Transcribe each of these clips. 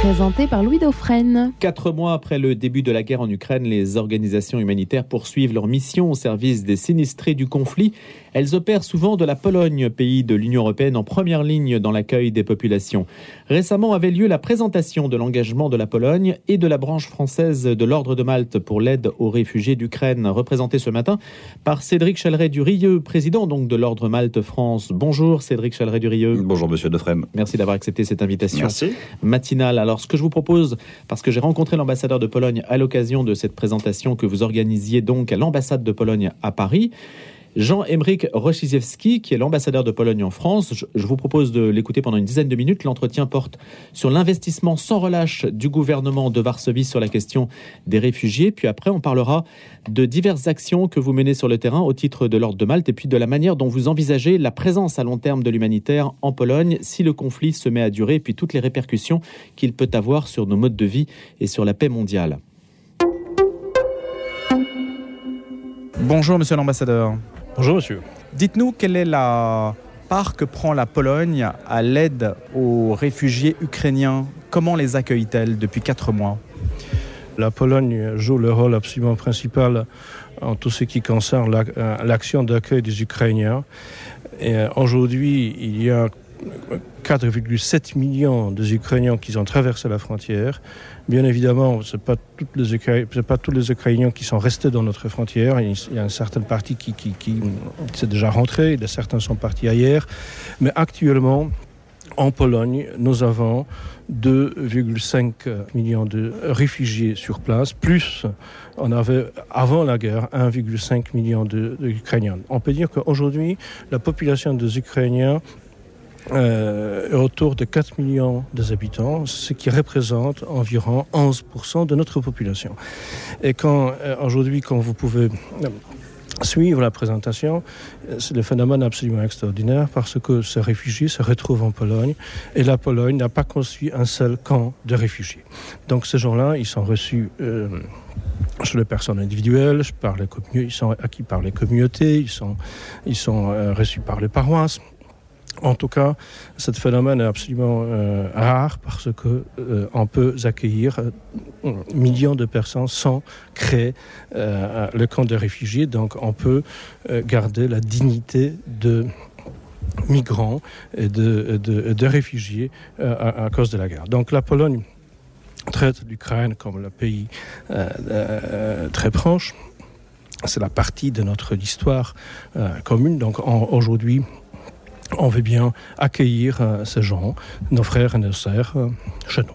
Présenté par Louis Dauphren. Quatre mois après le début de la guerre en Ukraine, les organisations humanitaires poursuivent leur mission au service des sinistrés du conflit. Elles opèrent souvent de la Pologne, pays de l'Union européenne en première ligne dans l'accueil des populations. Récemment avait lieu la présentation de l'engagement de la Pologne et de la branche française de l'Ordre de Malte pour l'aide aux réfugiés d'Ukraine, représentée ce matin par Cédric Chaleret-Durieux, président donc de l'Ordre Malte France. Bonjour Cédric Chaleret-Durieux. Bonjour Monsieur Defrem. Merci d'avoir accepté cette invitation Merci. matinale. Alors ce que je vous propose, parce que j'ai rencontré l'ambassadeur de Pologne à l'occasion de cette présentation que vous organisiez donc à l'ambassade de Pologne à Paris, Jean-Emerick Rochisiewski, qui est l'ambassadeur de Pologne en France. Je vous propose de l'écouter pendant une dizaine de minutes. L'entretien porte sur l'investissement sans relâche du gouvernement de Varsovie sur la question des réfugiés. Puis après, on parlera de diverses actions que vous menez sur le terrain au titre de l'Ordre de Malte et puis de la manière dont vous envisagez la présence à long terme de l'humanitaire en Pologne si le conflit se met à durer et puis toutes les répercussions qu'il peut avoir sur nos modes de vie et sur la paix mondiale. Bonjour Monsieur l'ambassadeur. Bonjour Monsieur. Dites-nous quelle est la part que prend la Pologne à l'aide aux réfugiés ukrainiens? Comment les accueille-t-elle depuis quatre mois? La Pologne joue le rôle absolument principal en tout ce qui concerne euh, l'action d'accueil des Ukrainiens. Et, euh, Aujourd'hui, il y a 4,7 millions des Ukrainiens qui ont traversé la frontière. Bien évidemment, ce n'est pas, pas tous les Ukrainiens qui sont restés dans notre frontière. Il y a une certaine partie qui, qui, s'est déjà rentrée, certains sont partis ailleurs. Mais actuellement, en Pologne, nous avons 2,5 millions de réfugiés sur place, plus on avait avant la guerre 1,5 million de- d'Ukrainiens. On peut dire qu'aujourd'hui, la population des Ukrainiens euh, autour de 4 millions des habitants, ce qui représente environ 11% de notre population. Et quand euh, aujourd'hui, quand vous pouvez euh, suivre la présentation, c'est le phénomène absolument extraordinaire parce que ces réfugiés se retrouvent en Pologne et la Pologne n'a pas construit un seul camp de réfugiés. Donc ces gens-là, ils sont reçus euh, chez les personnes individuelles, par les ils sont acquis par les communautés, ils sont, reçus par les paroisses. En tout cas, ce phénomène est absolument euh, rare parce que euh, on peut accueillir euh, millions de personnes sans créer le camp de réfugiés. Donc, on peut garder la dignité de migrants et de, réfugiés à, à cause de la guerre. Donc, la Pologne traite l'Ukraine comme le pays très proche. C'est la partie de notre histoire commune. Donc, aujourd'hui, on veut bien accueillir euh, ces gens, nos frères et nos sœurs, euh, chez nous.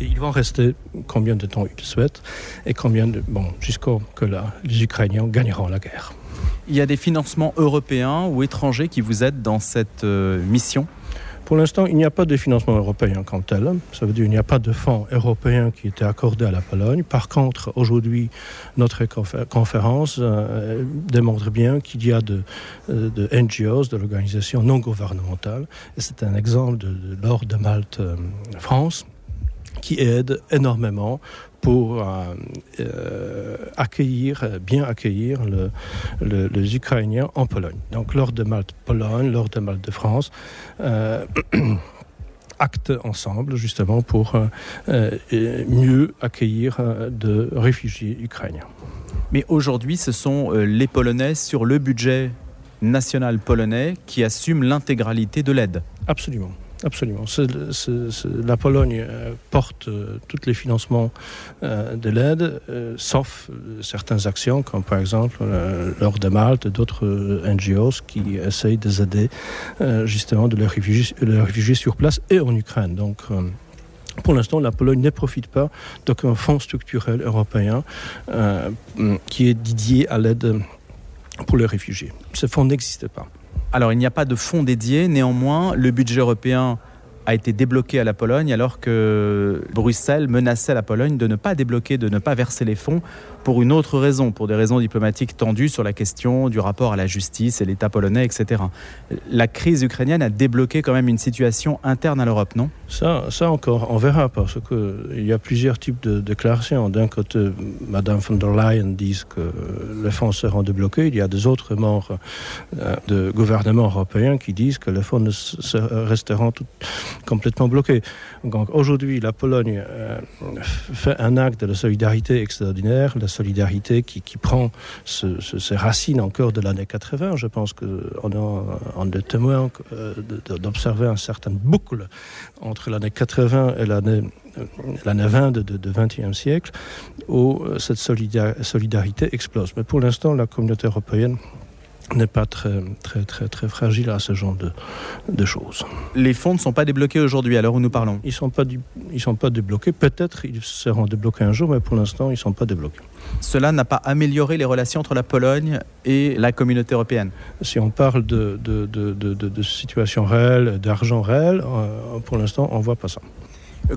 Et ils vont rester combien de temps ils souhaitent et combien de bon jusqu'à que les Ukrainiens gagneront la guerre. Il y a des financements européens ou étrangers qui vous aident dans cette euh, mission? Pour l'instant, il n'y a pas de financement européen comme tel. Ça veut dire qu'il n'y a pas de fonds européens qui étaient accordés à la Pologne. Par contre, aujourd'hui, notre confé- conférence euh, démontre bien qu'il y a de, euh, NGOs, de l'organisation non gouvernementale, c'est un exemple de, de l'Ordre de Malte euh, qui aide énormément pour euh, euh, accueillir, bien accueillir le- le- les Ukrainiens en Pologne. Donc l'Ordre de Malte Pologne, l'Ordre de Malte de France, euh, actent ensemble justement pour euh, mieux accueillir de réfugiés ukrainiens. Mais aujourd'hui, ce sont les Polonais sur le budget national polonais qui assument l'intégralité de l'aide. Absolument. Absolument. La Pologne euh, porte euh, tous les financements euh, de l'aide, sauf certaines actions, comme par exemple l'Ordre de Malte et d'autres NGOs qui essayent de aider justement de les réfugiés, les réfugiés sur place et en Ukraine. Donc, pour l'instant, la Pologne ne profite pas d'aucun fonds structurel européen qui est dédié à l'aide pour les réfugiés. Ce fonds n'existe pas. Alors, il n'y a pas de fonds dédiés, néanmoins, le budget européen a été débloqué à la Pologne alors que Bruxelles menaçait la Pologne de ne pas débloquer, de ne pas verser les fonds pour une autre raison, pour des raisons diplomatiques tendues sur la question du rapport à la justice et l'État polonais, etc. La crise ukrainienne a débloqué quand même une situation interne à l'Europe, non? Ça, ça encore, on verra parce qu'il y a plusieurs types de déclarations. D'un côté, Madame von der Leyen dit que les fonds seront débloqués. Il y a des autres membres euh, de gouvernement européen qui disent que les fonds resteront complètement bloqué. Donc aujourd'hui, la Pologne euh, fait un acte de solidarité extraordinaire, solidarité qui, qui prend ce, ce, ses racines encore de l'année 80. Je pense qu'on on est témoin euh, d'observer un certain boucle entre l'année 80 et l'année l'année 20 de, de, de 20e siècle où euh, cette solidarité explose. Mais pour l'instant, la communauté européenne n'est pas très, très, très, très fragile à ce genre de, de choses. Les fonds ne sont pas débloqués aujourd'hui à l'heure où nous parlons. Ils ne sont, sont pas débloqués. Peut-être ils seront débloqués un jour, mais pour l'instant, ils ne sont pas débloqués. Cela n'a pas amélioré les relations entre la Pologne et la communauté européenne. Si on parle de, de, de, de, de, de situation réelle, d'argent réel, euh, pour l'instant, on ne voit pas ça.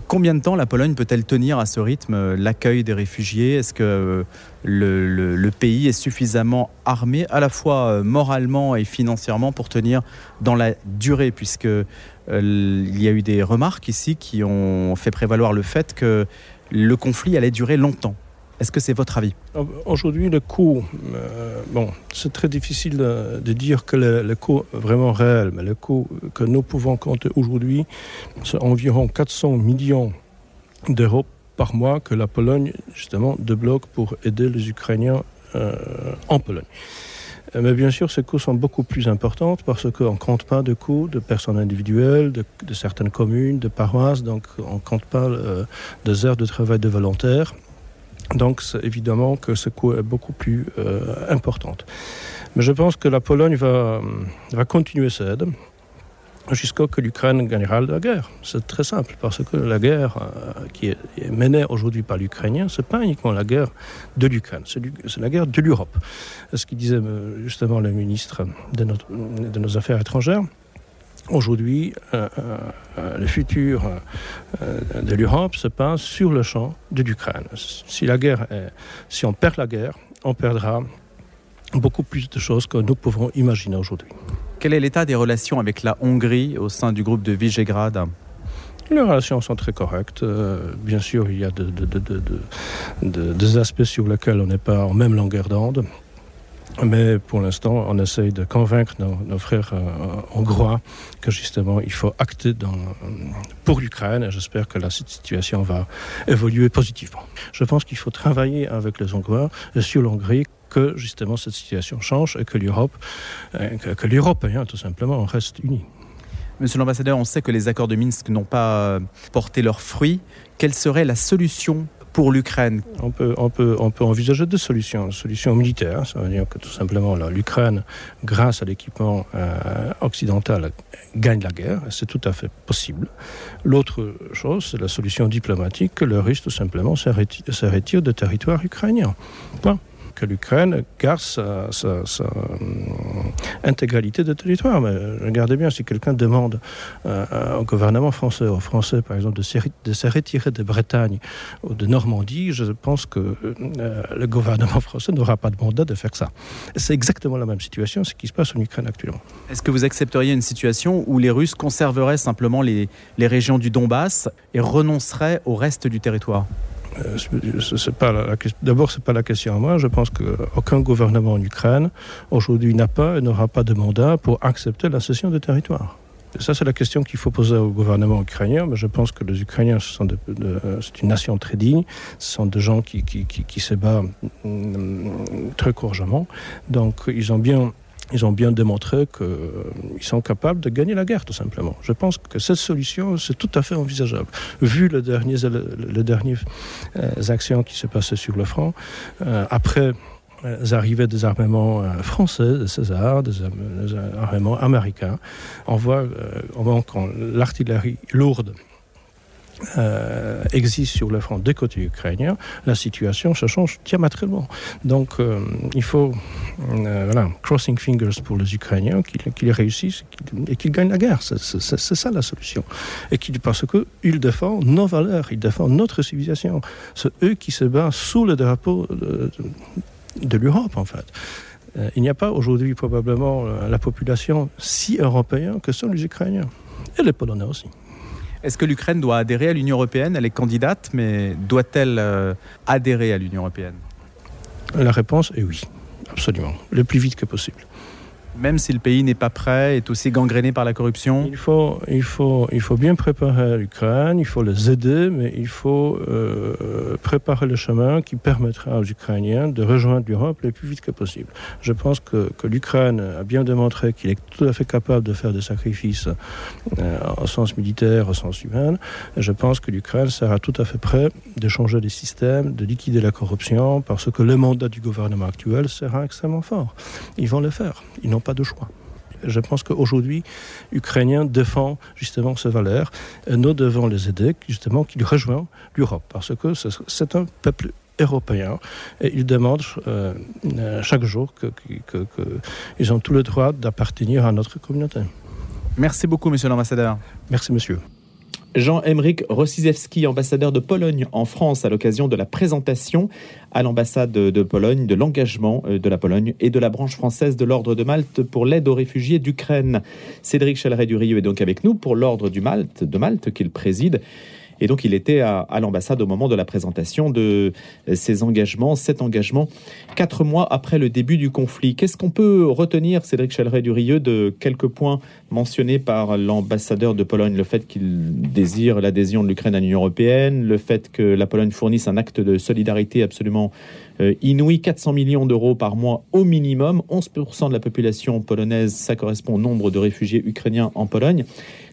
Combien de temps la Pologne peut-elle tenir à ce rythme euh, l'accueil des réfugiés? Est-ce que euh, le, pays est suffisamment armé à la fois euh, moralement et financièrement pour tenir dans la durée? Puisque il y a eu des remarques ici qui ont fait prévaloir le fait que le conflit allait durer longtemps Est-ce que c'est votre avis? Aujourd'hui, le coût, euh, bon, c'est très difficile de, dire que le, coût vraiment réel, mais le coût que nous pouvons compter aujourd'hui, c'est environ 400 millions d'euros par mois que la Pologne, justement, débloque pour aider les Ukrainiens euh, en Pologne. Mais bien sûr, ces coûts sont beaucoup plus importants parce qu'on ne compte pas de coûts de personnes individuelles, de, certaines communes, de paroisses, donc on ne compte pas euh, des heures de travail de volontaires. Donc évidemment que ce coût est beaucoup plus euh, importante. Mais je pense que la Pologne va, va continuer cette aide jusqu'à ce que l'Ukraine gagnera la guerre. C'est très simple parce que la guerre euh, qui est, menée aujourd'hui par l'Ukrainien, ce n'est pas uniquement la guerre de l'Ukraine, c'est la guerre de l'Europe. Ce qui disait euh, justement le ministre de nos affaires étrangères, aujourd'hui euh, euh, le futur euh, de l'Europe se passe sur le champ de l'Ukraine. Si la guerre est, si on perd la guerre, on perdra beaucoup plus de choses que nous pouvons imaginer aujourd'hui. Quel est l'état des relations avec la Hongrie au sein du groupe de Visegrad? Les relations sont très correctes. Euh, bien sûr, il y a de, de, de, de, de, des aspects sur lesquels on n'est pas en même longueur d'onde. Mais pour l'instant, on essaye de convaincre nos, frères euh, hongrois que justement il faut acter pour l'Ukraine et j'espère que la situation va évoluer positivement. Je pense qu'il faut travailler avec les Hongrois sur l'Hongrie que justement cette situation change et que l'Europe euh, que, l'Européen tout simplement reste unis. Monsieur l'ambassadeur, on sait que les accords de Minsk n'ont pas porté leurs fruits. Quelle serait la solution pour l'Ukraine on peut, on, peut, envisager deux solutions. Solution militaire, ça veut dire que tout simplement l'Ukraine, grâce à l'équipement euh, occidental, gagne la guerre, c'est tout à fait possible. L'autre chose, c'est la solution diplomatique, que le Russe tout simplement se retire, de territoire ukrainien. Que l'Ukraine garde sa, euh, intégralité de territoire. Mais regardez bien, si quelqu'un demande euh, au gouvernement français, aux Français par exemple, de se, retirer de Bretagne ou de Normandie, je pense que euh, le gouvernement français n'aura pas de mandat de faire ça. C'est exactement la même situation, ce qui se passe en Ukraine actuellement. Est-ce que vous accepteriez une situation où les Russes conserveraient simplement les régions du Donbass et renonceraient au reste du territoire? Euh, d'abord c'est pas la question à moi. Je pense qu'aucun gouvernement en Ukraine aujourd'hui n'a pas et n'aura pas de mandat pour accepter la cession de territoire ça c'est la question qu'il faut poser au gouvernement ukrainien mais je pense que les ukrainiens ce sont c'est une nation très digne. Ce sont des gens qui, qui, qui, qui se bat mm, très courageusement. Donc ils ont bien ils ont bien démontré qu'ils sont capables de gagner la guerre tout simplement. Je pense que cette solution c'est tout à fait envisageable. Vu le dernier, le, dernier euh, actions qui se passaient sur le front, euh, après euh, arrivées des armements euh, français, de César, des, armements américains, on voit, euh, l'artillerie lourde euh, existe sur le front des côtés ukrainiens, la situation se change diamétralement. Donc euh, il faut euh, voilà, crossing fingers pour les Ukrainiens qu'ils qu réussissent et qu'ils qu gagnent la guerre. C'est ça la solution. Et parce qu'ils défendent nos valeurs, ils défendent notre civilisation. C'est eux qui se battent sous le drapeau de, l'Europe en fait. Euh, il n'y a pas aujourd'hui probablement la population si européenne que sont les Ukrainiens et les Polonais aussi. Est-ce que l'Ukraine doit adhérer à l'Union européenne? Elle est candidate, mais doit-elle euh, adhérer à l'Union européenne? La réponse est oui, absolument, le plus vite que possible. Même si le pays n'est pas prêt, est aussi gangréné par la corruption il faut, il faut, il faut bien préparer l'Ukraine, il faut les aider, mais il faut euh, préparer le chemin qui permettra aux Ukrainiens de rejoindre l'Europe le plus vite que possible. Je pense que, l'Ukraine a bien démontré qu'il est tout à fait capable de faire des sacrifices euh, au sens militaire, au sens humain. Je pense que l'Ukraine sera tout à fait prêt de changer les systèmes, de liquider la corruption, parce que le mandat du gouvernement actuel sera extrêmement fort. Ils vont le faire. Ils n'ont pas de choix. Je pense qu'aujourd'hui, l'Ukrainien défend justement ces valeurs. Et nous devons les aider, justement, qu'ils rejoignent l'Europe, parce que c'est un peuple européen et ils demandent euh, chaque jour qu'ils que, que, que ont tout le droit d'appartenir à notre communauté. Merci beaucoup, monsieur l'ambassadeur. Merci, monsieur. Jean-Emerick Rossizewski, ambassadeur de Pologne en France, à l'occasion de la présentation à l'ambassade de Pologne de l'engagement euh, de la Pologne et de la branche française de l'Ordre de Malte pour l'aide aux réfugiés d'Ukraine. Cédric Chaleret-Durieux est donc avec nous pour l'Ordre du Malte, de Malte qu'il préside. Et donc, il était à, l'ambassade au moment de la présentation de ses engagements, cet engagement, quatre mois après le début du conflit. Qu'est-ce qu'on peut retenir, Cédric Chaleret-Durieux, de quelques points mentionnés par l'ambassadeur de Pologne? Le fait qu'il désire l'adhésion de l'Ukraine à l'Union européenne, le fait que la Pologne fournisse un acte de solidarité absolument euh, inouï, 400 millions d'euros par mois au minimum, 11% de la population polonaise, ça correspond au nombre de réfugiés ukrainiens en Pologne.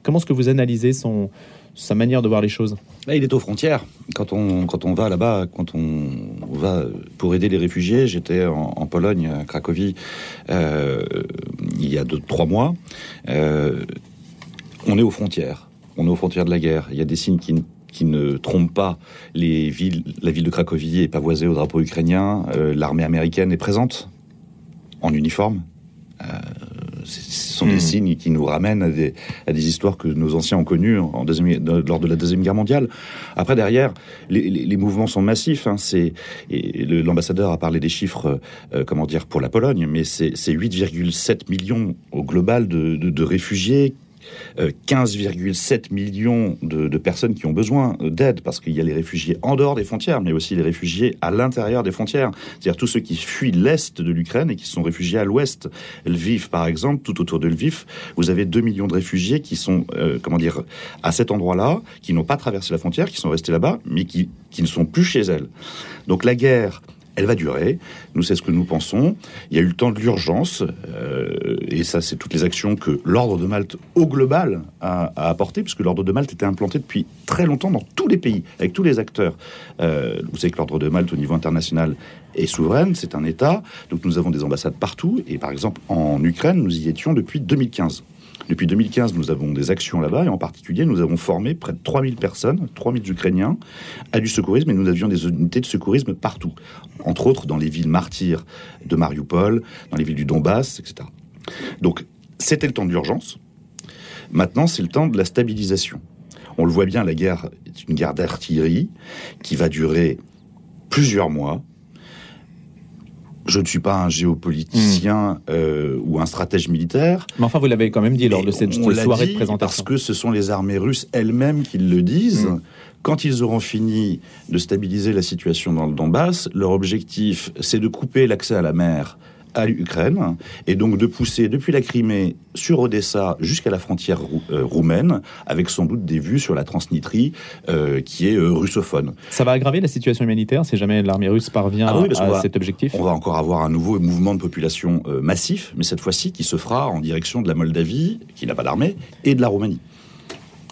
Comment est-ce que vous analysez son, sa manière de voir les choses? Là, il est aux frontières. Quand on, quand on va là-bas, quand on va pour aider les réfugiés, j'étais en, Pologne, à Cracovie, euh, il y a deux, trois mois. Euh, on est aux frontières. On est aux frontières de la guerre. Il y a des signes qui, qui ne trompent pas les villes. La ville de Cracovie est pavoisée au drapeau ukrainien. Euh, L'armée américaine est présente en uniforme. Euh, ce sont des mmh. signes qui nous ramènent à des, à des, histoires que nos anciens ont connues en deuxième, lors de la Deuxième Guerre mondiale. Après, derrière, les, les, les mouvements sont massifs. Hein, L'ambassadeur a parlé des chiffres, euh, comment dire, pour la Pologne, mais c'est 8,7 millions au global de, de, de réfugiés 15,7 euh, millions de, personnes qui ont besoin d'aide, parce qu'il y a les réfugiés en dehors des frontières, mais aussi les réfugiés à l'intérieur des frontières. C'est-à-dire tous ceux qui fuient l'Est de l'Ukraine et qui sont réfugiés à l'Ouest. Lviv, par exemple, tout autour de Lviv, vous avez 2 millions de réfugiés qui sont, euh, comment dire, à cet endroit-là, qui n'ont pas traversé la frontière, qui sont restés là-bas, mais qui, qui ne sont plus chez elles. Donc la guerre elle va durer. Nous, c'est ce que nous pensons. Il y a eu le temps de l'urgence, euh, et ça, c'est toutes les actions que l'ordre de Malte, au global, a, a apporté, puisque l'ordre de Malte était implanté depuis très longtemps dans tous les pays, avec tous les acteurs. Euh, vous savez que l'ordre de Malte, au niveau international, est souveraine, c'est un État. Donc nous avons des ambassades partout, et par exemple, en Ukraine, nous y étions depuis 2015. Depuis 2015, nous avons des actions là-bas et en particulier, nous avons formé près de 3000 personnes, 3000 Ukrainiens à du secourisme et nous avions des unités de secourisme partout. Entre autres, dans les villes martyrs de Mariupol, dans les villes du Donbass, etc. Donc, c'était le temps de l'urgence. Maintenant, c'est le temps de la stabilisation. On le voit bien, la guerre est une guerre d'artillerie qui va durer plusieurs mois, je ne suis pas un géopoliticien mmh. euh, ou un stratège militaire. Mais enfin, vous l'avez quand même dit lors de cette soirée de présentation. Parce que ce sont les armées russes elles-mêmes qui le disent. Mmh. Quand ils auront fini de stabiliser la situation dans le Donbass, leur objectif, c'est de couper l'accès à la mer à l'Ukraine et donc de pousser depuis la Crimée sur Odessa jusqu'à la frontière rou euh, roumaine avec sans doute des vues sur la Transnistrie euh, qui est euh, russophone. Ça va aggraver la situation humanitaire si jamais l'armée russe parvient ah oui, à va, cet objectif? On va encore avoir un nouveau mouvement de population euh, massif, mais cette fois-ci qui se fera en direction de la Moldavie, qui n'a pas d'armée, et de la Roumanie.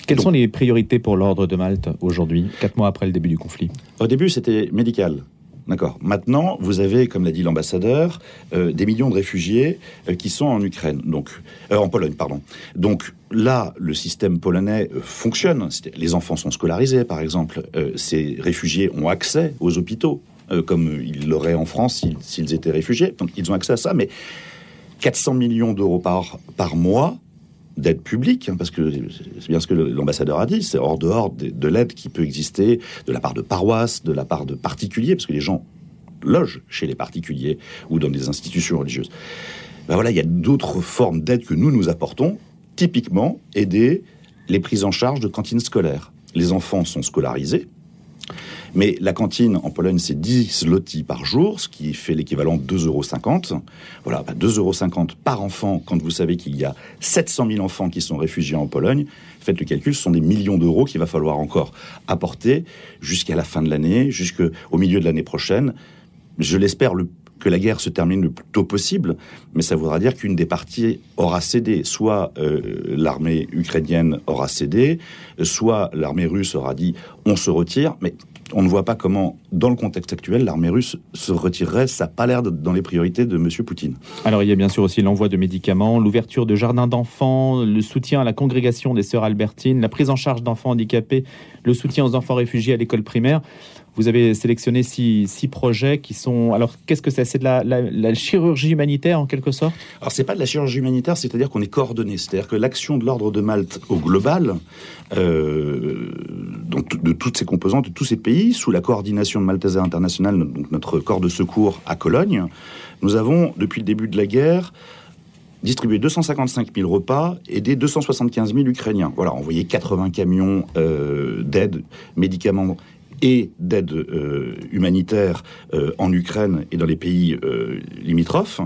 Quelles Donc, sont les priorités pour l'ordre de Malte aujourd'hui, quatre mois après le début du conflit? Au début, c'était médical. D'accord. Maintenant, vous avez, comme l'a dit l'ambassadeur, euh, des millions de réfugiés euh, qui sont en Ukraine, donc euh, en Pologne, pardon. Donc là, le système polonais fonctionne. Les enfants sont scolarisés, par exemple. Ces réfugiés ont accès aux hôpitaux, comme ils l'auraient en France s'ils étaient réfugiés. Donc ils ont accès à ça, mais 400 millions d'euros par, par mois d'aide publique, hein, parce que c'est bien ce que l'ambassadeur a dit, c'est hors dehors de, de l'aide qui peut exister de la part de paroisses, de la part de particuliers, parce que les gens logent chez les particuliers ou dans des institutions religieuses. Ben voilà, il y a d'autres formes d'aide que nous nous apportons, typiquement aider les prises en charge de cantines scolaires. Les enfants sont scolarisés, Mais la cantine en Pologne, c'est 10 zloty par jour, ce qui fait l'équivalent de 2,50 euros. Voilà, 2,50 euros par enfant quand vous savez qu'il y a 700 000 enfants qui sont réfugiés en Pologne. Faites le calcul, ce sont des millions d'euros qu'il va falloir encore apporter jusqu'à la fin de l'année, jusqu'au milieu de l'année prochaine. Je l'espère le que la guerre se termine le plus tôt possible, mais ça voudra dire qu'une des parties aura cédé. Soit euh, l'armée ukrainienne aura cédé, soit l'armée russe aura dit on se retire, mais on ne voit pas comment, dans le contexte actuel, l'armée russe se retirerait. Ça n'a pas l'air dans les priorités de M. Poutine. Alors, il y a bien sûr aussi l'envoi de médicaments, l'ouverture de jardins d'enfants, le soutien à la congrégation des sœurs albertines, la prise en charge d'enfants handicapés, le soutien aux enfants réfugiés à l'école primaire. Vous avez sélectionné six, projets qui sont. Alors, qu'est-ce que c'est? C'est de la, chirurgie humanitaire en quelque sorte? Alors, c'est pas de la chirurgie humanitaire, c'est-à-dire qu'on est coordonné. C'est-à-dire que l'action de l'ordre de Malte au global, euh, donc de toutes ces composantes, de tous ces pays, sous la coordination de Malteser International, donc notre corps de secours à Cologne, nous avons, depuis le début de la guerre, distribué 255 000 repas, des 275 000 Ukrainiens. Voilà, envoyé 80 camions euh, d'aide, médicaments et d'aide euh, humanitaire euh, en Ukraine et dans les pays euh, limitrophes,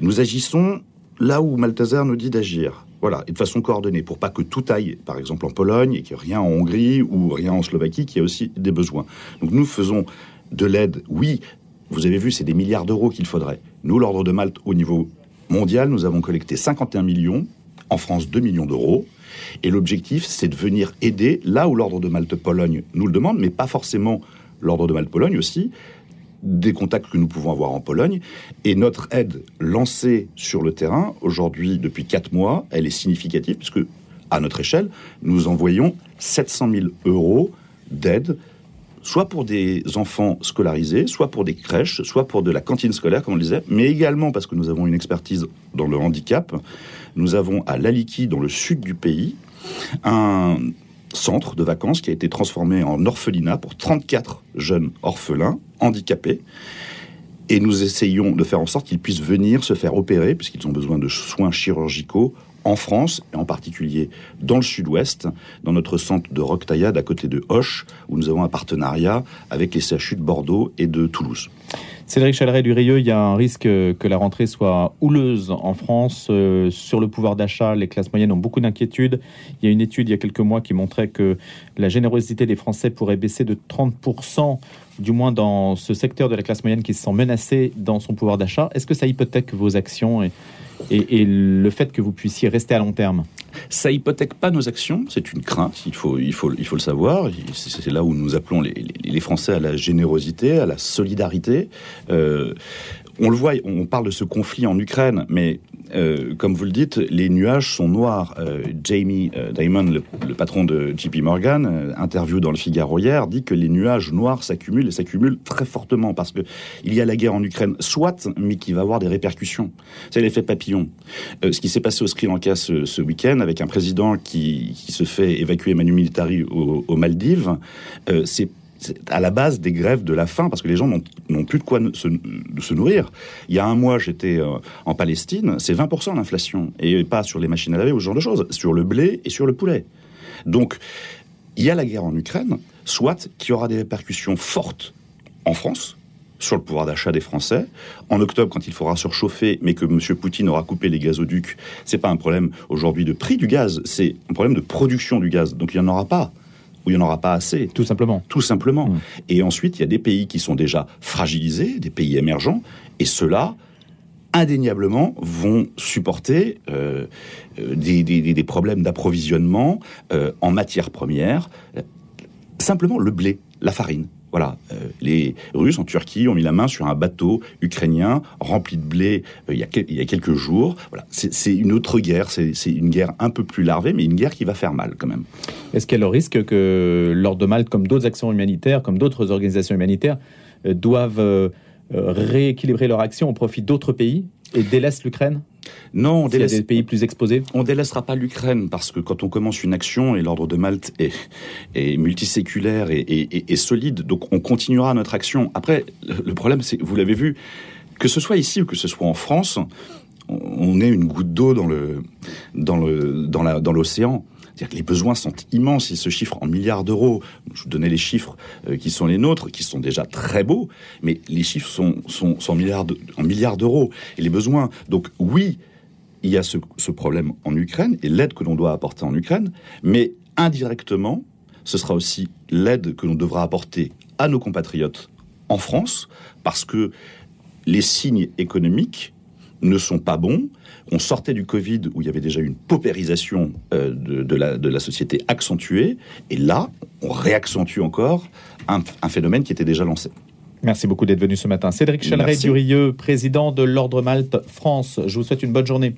nous agissons là où Maltazar nous dit d'agir. Voilà, et de façon coordonnée, pour pas que tout aille, par exemple en Pologne, et qu'il n'y ait rien en Hongrie ou rien en Slovaquie, qui a aussi des besoins. Donc nous faisons de l'aide, oui, vous avez vu, c'est des milliards d'euros qu'il faudrait. Nous, l'ordre de Malte, au niveau mondial, nous avons collecté 51 millions, en France 2 millions d'euros. Et l'objectif, c'est de venir aider là où l'ordre de Malte-Pologne nous le demande, mais pas forcément l'ordre de Malte-Pologne aussi, des contacts que nous pouvons avoir en Pologne. Et notre aide lancée sur le terrain, aujourd'hui, depuis quatre mois, elle est significative, puisque, à notre échelle, nous envoyons 700 000 euros d'aide soit pour des enfants scolarisés, soit pour des crèches, soit pour de la cantine scolaire, comme on le disait, mais également parce que nous avons une expertise dans le handicap, nous avons à Laliki, dans le sud du pays, un centre de vacances qui a été transformé en orphelinat pour 34 jeunes orphelins handicapés. Et nous essayons de faire en sorte qu'ils puissent venir se faire opérer, puisqu'ils ont besoin de soins chirurgicaux en France, et en particulier dans le sud-ouest, dans notre centre de Roquetaillade à côté de Hoche, où nous avons un partenariat avec les CHU de Bordeaux et de Toulouse. Cédric Chaleret du Rieux, il y a un risque que la rentrée soit houleuse en France. Euh, sur le pouvoir d'achat, les classes moyennes ont beaucoup d'inquiétudes. Il y a une étude il y a quelques mois qui montrait que la générosité des Français pourrait baisser de 30%, du moins dans ce secteur de la classe moyenne qui se sent menacé dans son pouvoir d'achat. Est-ce que ça hypothèque vos actions et, le fait que vous puissiez rester à long terme Ça hypothèque pas nos actions, c'est une crainte, il faut, il faut, il faut le savoir. C'est là où nous appelons les, Français à la générosité, à la solidarité. Euh, on le voit, on parle de ce conflit en Ukraine, mais euh, comme vous le dites, les nuages sont noirs. Euh, Jamie euh, Dimon, le, patron de JP Morgan, interview dans le Figaro hier, dit que les nuages noirs s'accumulent et s'accumulent très fortement parce que il y a la guerre en Ukraine, soit, mais qui va avoir des répercussions. C'est l'effet papillon. ce qui s'est passé au Sri Lanka ce, week-end avec un président qui, se fait évacuer Manu Militari aux Maldives, c'est à la base des grèves de la faim, parce que les gens n'ont plus de quoi se, nourrir. Il y a un mois, j'étais euh, en Palestine, c'est 20% l'inflation, et pas sur les machines à laver ou ce genre de choses, sur le blé et sur le poulet. Donc, il y a la guerre en Ukraine, soit qui aura des répercussions fortes en France, sur le pouvoir d'achat des Français. En octobre, quand il faudra surchauffer, mais que M. Poutine aura coupé les gazoducs, c'est pas un problème aujourd'hui de prix du gaz, c'est un problème de production du gaz. Donc il n'y en aura pas où il n'y en aura pas assez. Tout simplement. Tout simplement. Mmh. Et ensuite, il y a des pays qui sont déjà fragilisés, des pays émergents, et ceux-là, indéniablement, vont supporter euh, euh, des, problèmes d'approvisionnement euh, en matières premières. Simplement le blé, la farine. Voilà, euh, les Russes en Turquie ont mis la main sur un bateau ukrainien rempli de blé euh, il, y a quelques jours. Voilà, c'est une autre guerre, c'est une guerre un peu plus larvée, mais une guerre qui va faire mal quand même. Est-ce qu'il y a le risque que l'Ordre de Malte, comme d'autres actions humanitaires, comme d'autres organisations humanitaires, euh, doivent rééquilibrer leur action au profit d'autres pays et délaissent l'Ukraine? Non, on délaisse... y a des pays plus exposés On délaissera pas l'Ukraine parce que quand on commence une action et l'ordre de Malte est, est multiséculaire et, solide, donc on continuera notre action. Après, le problème, c'est, vous l'avez vu, que ce soit ici ou que ce soit en France, on est une goutte d'eau dans le dans le dans la dans l'océan. Les besoins sont immenses, ils se chiffrent en milliards d'euros. Je vous donnais les chiffres euh, qui sont les nôtres, qui sont déjà très beaux, mais les chiffres sont, en milliards d'euros. Et les besoins, donc oui, il y a ce problème en Ukraine et l'aide que l'on doit apporter en Ukraine, mais indirectement, ce sera aussi l'aide que l'on devra apporter à nos compatriotes en France, parce que les signes économiques ne sont pas bons. On sortait du Covid où il y avait déjà une paupérisation euh, de, la, de, la, société accentuée, et là, on réaccentue encore un, un phénomène qui était déjà lancé. Merci beaucoup d'être venu ce matin. Cédric Chaleret-Durieux, président de l'Ordre Malte France. Je vous souhaite une bonne journée.